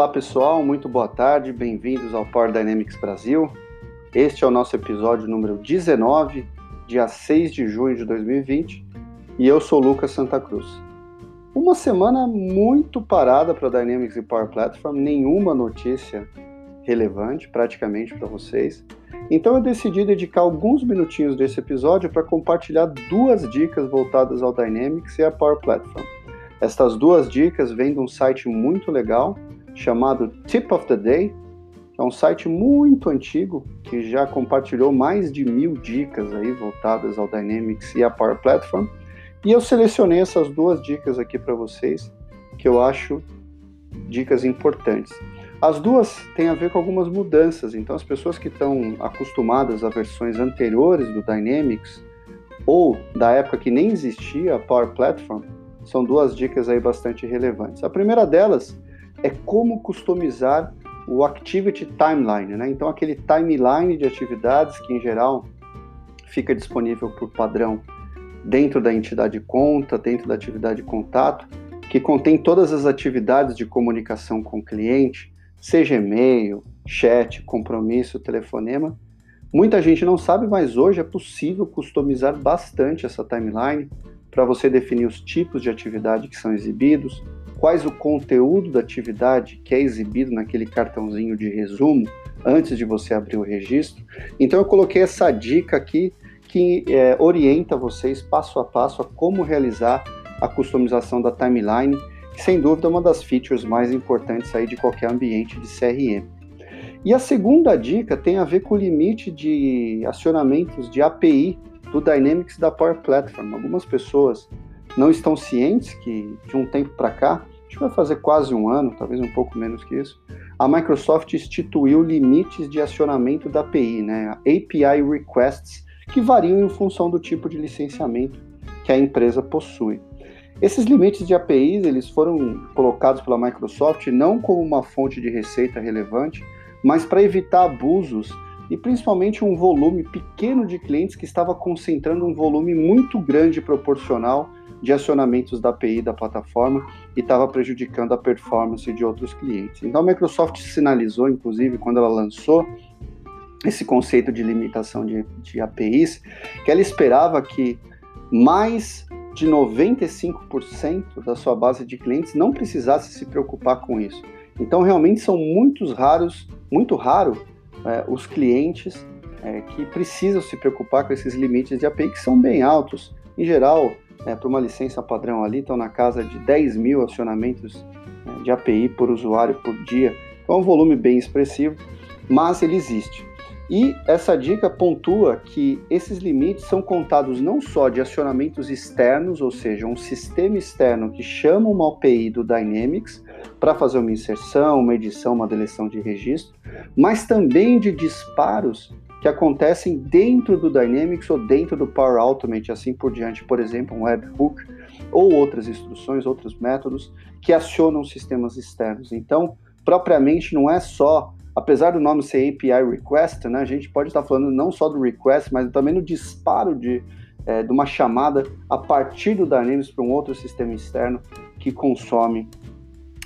Olá pessoal, muito boa tarde, bem-vindos ao Power Dynamics Brasil. Este é o nosso episódio número 19, dia 6 de junho de 2020, e eu sou Lucas Santa Cruz. Uma semana muito parada para Dynamics e Power Platform, nenhuma notícia relevante praticamente para vocês. Então eu decidi dedicar alguns minutinhos desse episódio para compartilhar duas dicas voltadas ao Dynamics e à Power Platform. Estas duas dicas vêm de um site muito legal chamado Tip of the Day, que é um site muito antigo que já compartilhou mais de mil dicas aí voltadas ao Dynamics e à Power Platform. E eu selecionei essas duas dicas aqui para vocês, que eu acho dicas importantes. As duas têm a ver com algumas mudanças, então as pessoas que estão acostumadas a versões anteriores do Dynamics ou da época que nem existia a Power Platform, são duas dicas aí bastante relevantes. A primeira delas é como customizar o Activity Timeline, né? Então, aquele timeline de atividades que, em geral, fica disponível por padrão dentro da entidade conta, dentro da atividade contato, que contém todas as atividades de comunicação com o cliente, seja e-mail, chat, compromisso, telefonema. Muita gente não sabe, mas hoje é possível customizar bastante essa timeline para você definir os tipos de atividade que são exibidos, quais o conteúdo da atividade que é exibido naquele cartãozinho de resumo antes de você abrir o registro. Então eu coloquei essa dica aqui que é, orienta vocês passo a passo a como realizar a customização da timeline, que sem dúvida é uma das features mais importantes aí de qualquer ambiente de CRM. E a segunda dica tem a ver com o limite de acionamentos de API do Dynamics da Power Platform. Algumas pessoas não estão cientes que de um tempo para cá acho que vai fazer quase um ano, talvez um pouco menos que isso, a Microsoft instituiu limites de acionamento da API, né? API Requests, que variam em função do tipo de licenciamento que a empresa possui. Esses limites de APIs eles foram colocados pela Microsoft não como uma fonte de receita relevante, mas para evitar abusos e principalmente um volume pequeno de clientes que estava concentrando um volume muito grande proporcional de acionamentos da API da plataforma e estava prejudicando a performance de outros clientes. Então a Microsoft sinalizou, inclusive, quando ela lançou esse conceito de limitação de, de APIs, que ela esperava que mais de 95% da sua base de clientes não precisasse se preocupar com isso. Então realmente são muitos raros, muito raro é, os clientes é, que precisam se preocupar com esses limites de API que são bem altos. Em geral, é, para uma licença padrão ali, estão na casa de 10 mil acionamentos né, de API por usuário por dia. Então é um volume bem expressivo, mas ele existe. E essa dica pontua que esses limites são contados não só de acionamentos externos, ou seja, um sistema externo que chama uma API do Dynamics para fazer uma inserção, uma edição, uma deleção de registro, mas também de disparos que acontecem dentro do Dynamics ou dentro do Power Automate, assim por diante, por exemplo, um webhook ou outras instruções, outros métodos que acionam sistemas externos. Então, propriamente não é só, apesar do nome ser API Request, né, a gente pode estar falando não só do request, mas também no disparo de, é, de uma chamada a partir do Dynamics para um outro sistema externo que consome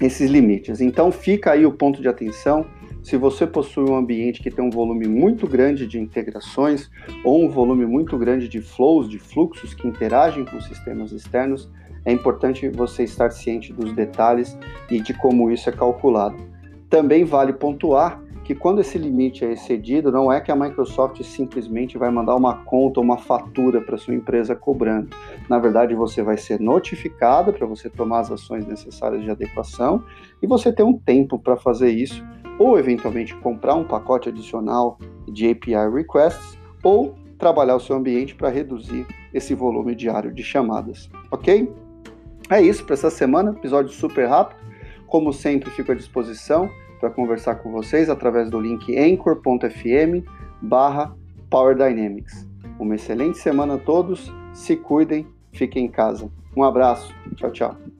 esses limites. Então, fica aí o ponto de atenção se você possui um ambiente que tem um volume muito grande de integrações ou um volume muito grande de flows, de fluxos que interagem com sistemas externos, é importante você estar ciente dos detalhes e de como isso é calculado. Também vale pontuar que quando esse limite é excedido, não é que a Microsoft simplesmente vai mandar uma conta ou uma fatura para sua empresa cobrando. Na verdade, você vai ser notificado para você tomar as ações necessárias de adequação e você tem um tempo para fazer isso ou eventualmente comprar um pacote adicional de API requests, ou trabalhar o seu ambiente para reduzir esse volume diário de chamadas, ok? É isso para essa semana, episódio super rápido. Como sempre, fico à disposição para conversar com vocês através do link anchor.fm barra Power Dynamics. Uma excelente semana a todos, se cuidem, fiquem em casa. Um abraço, tchau, tchau.